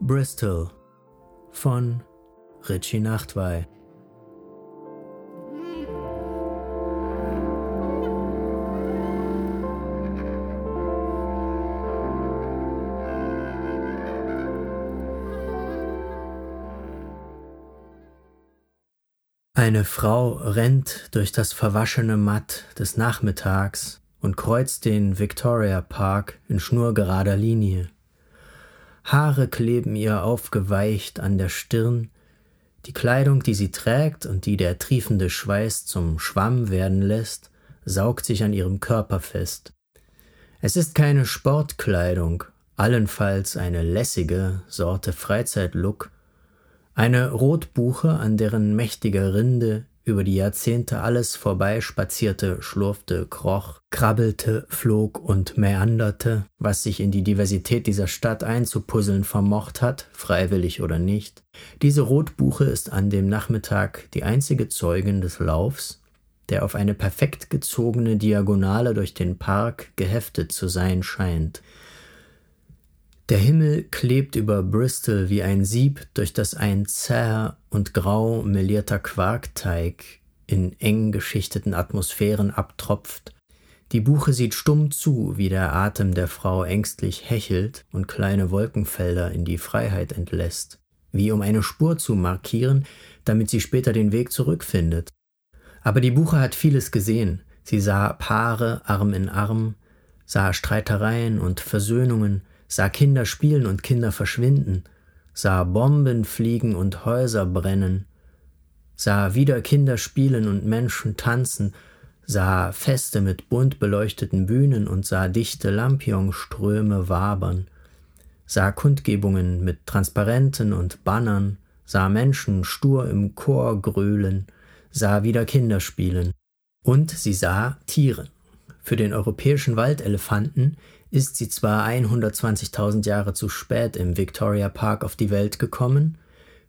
Bristol von Richie Nachtwey. Eine Frau rennt durch das verwaschene Matt des Nachmittags und kreuzt den Victoria Park in schnurgerader Linie. Haare kleben ihr aufgeweicht an der Stirn, die Kleidung, die sie trägt und die der triefende Schweiß zum Schwamm werden lässt, saugt sich an ihrem Körper fest. Es ist keine Sportkleidung, allenfalls eine lässige Sorte Freizeitlook, eine Rotbuche, an deren mächtiger Rinde über die Jahrzehnte alles vorbeispazierte, schlurfte, kroch, krabbelte, flog und mäanderte, was sich in die Diversität dieser Stadt einzupuzzeln vermocht hat, freiwillig oder nicht. Diese Rotbuche ist an dem Nachmittag die einzige Zeugin des Laufs, der auf eine perfekt gezogene Diagonale durch den Park geheftet zu sein scheint. Der Himmel klebt über Bristol wie ein Sieb, durch das ein zäher und grau melierter Quarkteig in eng geschichteten Atmosphären abtropft. Die Buche sieht stumm zu, wie der Atem der Frau ängstlich hechelt und kleine Wolkenfelder in die Freiheit entlässt, wie um eine Spur zu markieren, damit sie später den Weg zurückfindet. Aber die Buche hat vieles gesehen. Sie sah Paare Arm in Arm, sah Streitereien und Versöhnungen, sah Kinder spielen und Kinder verschwinden, sah Bomben fliegen und Häuser brennen, sah wieder Kinder spielen und Menschen tanzen, sah Feste mit bunt beleuchteten Bühnen und sah dichte Lampion-Ströme wabern, sah Kundgebungen mit Transparenten und Bannern, sah Menschen stur im Chor gröhlen, sah wieder Kinder spielen. Und sie sah Tiere. Für den europäischen Waldelefanten ist sie zwar 120.000 Jahre zu spät im Victoria Park auf die Welt gekommen,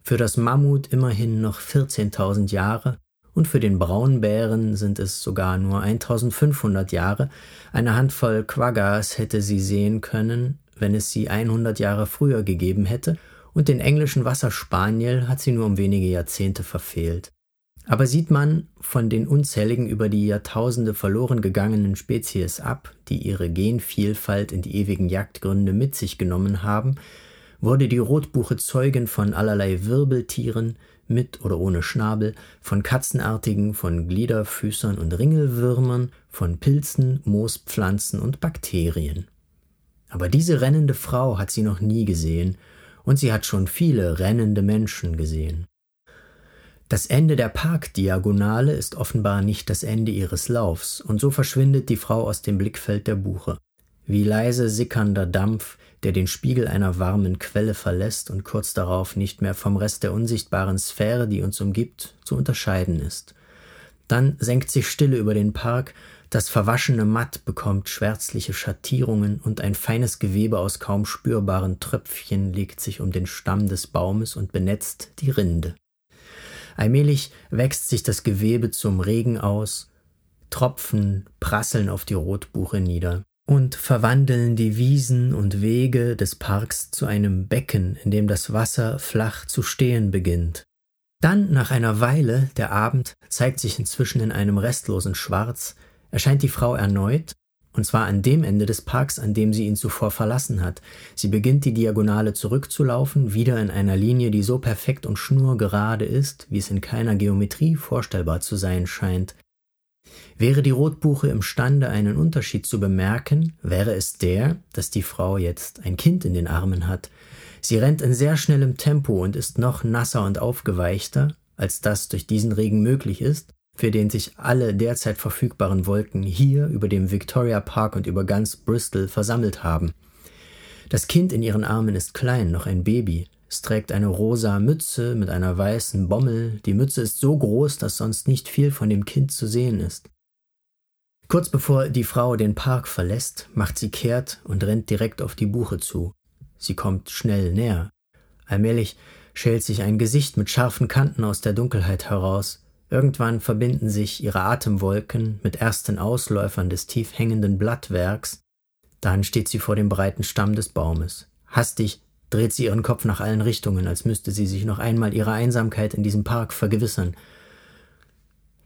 für das Mammut immerhin noch 14.000 Jahre und für den Braunbären sind es sogar nur 1500 Jahre. Eine Handvoll Quaggas hätte sie sehen können, wenn es sie 100 Jahre früher gegeben hätte, und den englischen Wasserspaniel hat sie nur um wenige Jahrzehnte verfehlt. Aber sieht man von den unzähligen über die Jahrtausende verloren gegangenen Spezies ab, die ihre Genvielfalt in die ewigen Jagdgründe mit sich genommen haben, wurde die Rotbuche Zeugin von allerlei Wirbeltieren, mit oder ohne Schnabel, von Katzenartigen, von Gliederfüßern und Ringelwürmern, von Pilzen, Moospflanzen und Bakterien. Aber diese rennende Frau hat sie noch nie gesehen, und sie hat schon viele rennende Menschen gesehen. Das Ende der Parkdiagonale ist offenbar nicht das Ende ihres Laufs, und so verschwindet die Frau aus dem Blickfeld der Buche. Wie leise sickernder Dampf, der den Spiegel einer warmen Quelle verlässt und kurz darauf nicht mehr vom Rest der unsichtbaren Sphäre, die uns umgibt, zu unterscheiden ist. Dann senkt sich Stille über den Park, das verwaschene Matt bekommt schwärzliche Schattierungen und ein feines Gewebe aus kaum spürbaren Tröpfchen legt sich um den Stamm des Baumes und benetzt die Rinde. Allmählich wächst sich das Gewebe zum Regen aus, Tropfen prasseln auf die Rotbuche nieder und verwandeln die Wiesen und Wege des Parks zu einem Becken, in dem das Wasser flach zu stehen beginnt. Dann, nach einer Weile, der Abend zeigt sich inzwischen in einem restlosen Schwarz, erscheint die Frau erneut und zwar an dem Ende des Parks, an dem sie ihn zuvor verlassen hat. Sie beginnt die Diagonale zurückzulaufen, wieder in einer Linie, die so perfekt und schnurgerade ist, wie es in keiner Geometrie vorstellbar zu sein scheint. Wäre die Rotbuche imstande, einen Unterschied zu bemerken, wäre es der, dass die Frau jetzt ein Kind in den Armen hat. Sie rennt in sehr schnellem Tempo und ist noch nasser und aufgeweichter, als das durch diesen Regen möglich ist, für den sich alle derzeit verfügbaren Wolken hier über dem Victoria Park und über ganz Bristol versammelt haben. Das Kind in ihren Armen ist klein, noch ein Baby. Es trägt eine rosa Mütze mit einer weißen Bommel. Die Mütze ist so groß, dass sonst nicht viel von dem Kind zu sehen ist. Kurz bevor die Frau den Park verlässt, macht sie kehrt und rennt direkt auf die Buche zu. Sie kommt schnell näher. Allmählich schält sich ein Gesicht mit scharfen Kanten aus der Dunkelheit heraus. Irgendwann verbinden sich ihre Atemwolken mit ersten Ausläufern des tief hängenden Blattwerks, dann steht sie vor dem breiten Stamm des Baumes. Hastig dreht sie ihren Kopf nach allen Richtungen, als müsste sie sich noch einmal ihrer Einsamkeit in diesem Park vergewissern.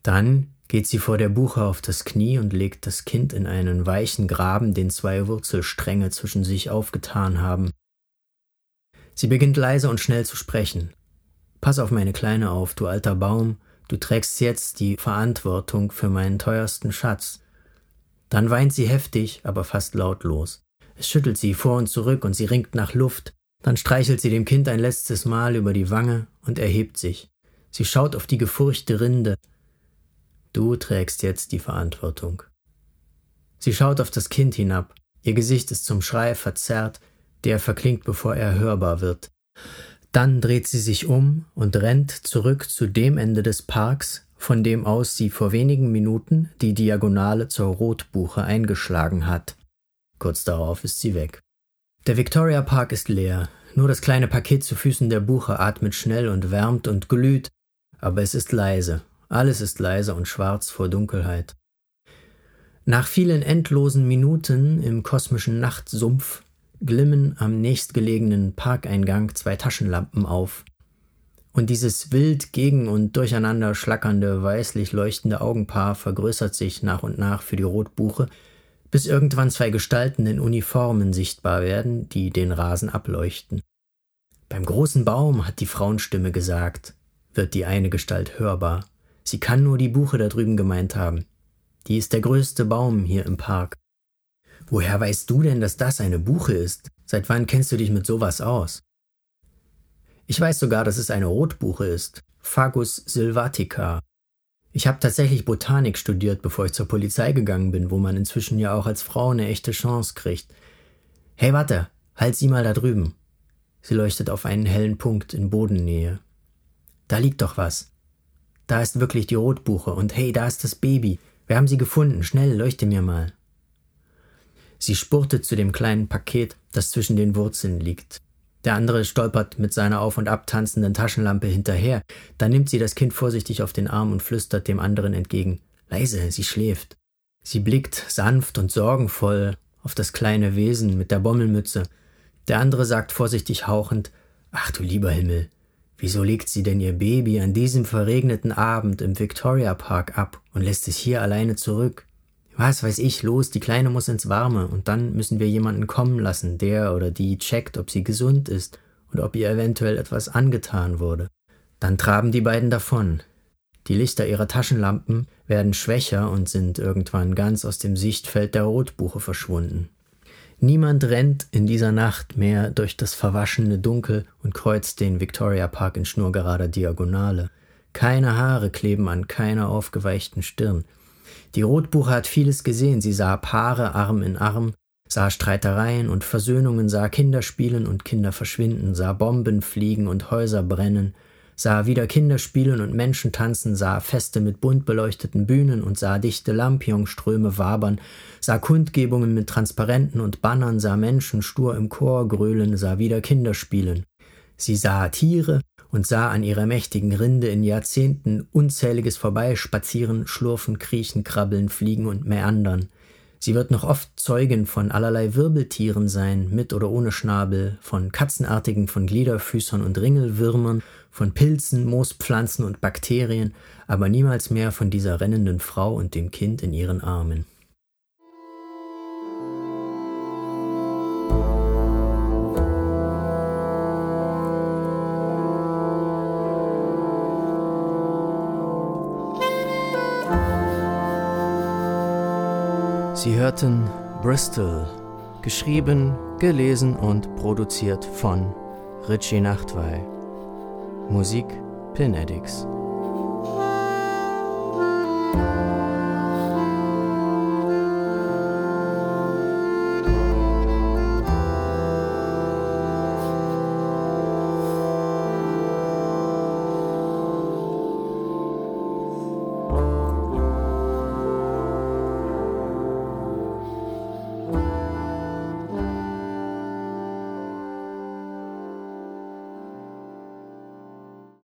Dann geht sie vor der Buche auf das Knie und legt das Kind in einen weichen Graben, den zwei Wurzelstränge zwischen sich aufgetan haben. Sie beginnt leise und schnell zu sprechen. Pass auf meine Kleine auf, du alter Baum, du trägst jetzt die Verantwortung für meinen teuersten Schatz. Dann weint sie heftig, aber fast lautlos. Es schüttelt sie vor und zurück und sie ringt nach Luft. Dann streichelt sie dem Kind ein letztes Mal über die Wange und erhebt sich. Sie schaut auf die gefurchte Rinde. Du trägst jetzt die Verantwortung. Sie schaut auf das Kind hinab. Ihr Gesicht ist zum Schrei verzerrt, der verklingt, bevor er hörbar wird. Dann dreht sie sich um und rennt zurück zu dem Ende des Parks, von dem aus sie vor wenigen Minuten die Diagonale zur Rotbuche eingeschlagen hat. Kurz darauf ist sie weg. Der Victoria Park ist leer, nur das kleine Paket zu Füßen der Buche atmet schnell und wärmt und glüht, aber es ist leise, alles ist leise und schwarz vor Dunkelheit. Nach vielen endlosen Minuten im kosmischen Nachtsumpf glimmen am nächstgelegenen Parkeingang zwei Taschenlampen auf. Und dieses wild gegen und durcheinander schlackernde, weißlich leuchtende Augenpaar vergrößert sich nach und nach für die Rotbuche, bis irgendwann zwei Gestalten in Uniformen sichtbar werden, die den Rasen ableuchten. Beim großen Baum, hat die Frauenstimme gesagt, wird die eine Gestalt hörbar. Sie kann nur die Buche da drüben gemeint haben. Die ist der größte Baum hier im Park. Woher weißt du denn, dass das eine Buche ist? Seit wann kennst du dich mit sowas aus? Ich weiß sogar, dass es eine Rotbuche ist, Fagus sylvatica. Ich habe tatsächlich Botanik studiert, bevor ich zur Polizei gegangen bin, wo man inzwischen ja auch als Frau eine echte Chance kriegt. Hey, warte, halt sie mal da drüben. Sie leuchtet auf einen hellen Punkt in Bodennähe. Da liegt doch was. Da ist wirklich die Rotbuche und hey, da ist das Baby. Wir haben sie gefunden. Schnell, leuchte mir mal. Sie spurtet zu dem kleinen Paket, das zwischen den Wurzeln liegt. Der andere stolpert mit seiner auf und ab tanzenden Taschenlampe hinterher. Dann nimmt sie das Kind vorsichtig auf den Arm und flüstert dem anderen entgegen. Leise, sie schläft. Sie blickt sanft und sorgenvoll auf das kleine Wesen mit der Bommelmütze. Der andere sagt vorsichtig hauchend, Ach du lieber Himmel, wieso legt sie denn ihr Baby an diesem verregneten Abend im Victoria Park ab und lässt es hier alleine zurück? Was weiß ich, los, die Kleine muss ins Warme und dann müssen wir jemanden kommen lassen, der oder die checkt, ob sie gesund ist und ob ihr eventuell etwas angetan wurde. Dann traben die beiden davon. Die Lichter ihrer Taschenlampen werden schwächer und sind irgendwann ganz aus dem Sichtfeld der Rotbuche verschwunden. Niemand rennt in dieser Nacht mehr durch das verwaschene Dunkel und kreuzt den Victoria Park in schnurgerader Diagonale. Keine Haare kleben an keiner aufgeweichten Stirn. Die Rotbuche hat vieles gesehen. Sie sah Paare Arm in Arm, sah Streitereien und Versöhnungen, sah Kinder spielen und Kinder verschwinden, sah Bomben fliegen und Häuser brennen, sah wieder Kinder spielen und Menschen tanzen, sah Feste mit bunt beleuchteten Bühnen und sah dichte Lampionsströme wabern, sah Kundgebungen mit Transparenten und Bannern, sah Menschen stur im Chor grölen, sah wieder Kinder spielen. Sie sah Tiere, und sah an ihrer mächtigen Rinde in Jahrzehnten unzähliges vorbeispazieren, schlurfen, kriechen, krabbeln, fliegen und meandern. Sie wird noch oft Zeugin von allerlei Wirbeltieren sein, mit oder ohne Schnabel, von Katzenartigen, von Gliederfüßern und Ringelwürmern, von Pilzen, Moospflanzen und Bakterien, aber niemals mehr von dieser rennenden Frau und dem Kind in ihren Armen. Hörten Bristol, geschrieben, gelesen und produziert von Richie Nachtwey. Musik Pin Addicts.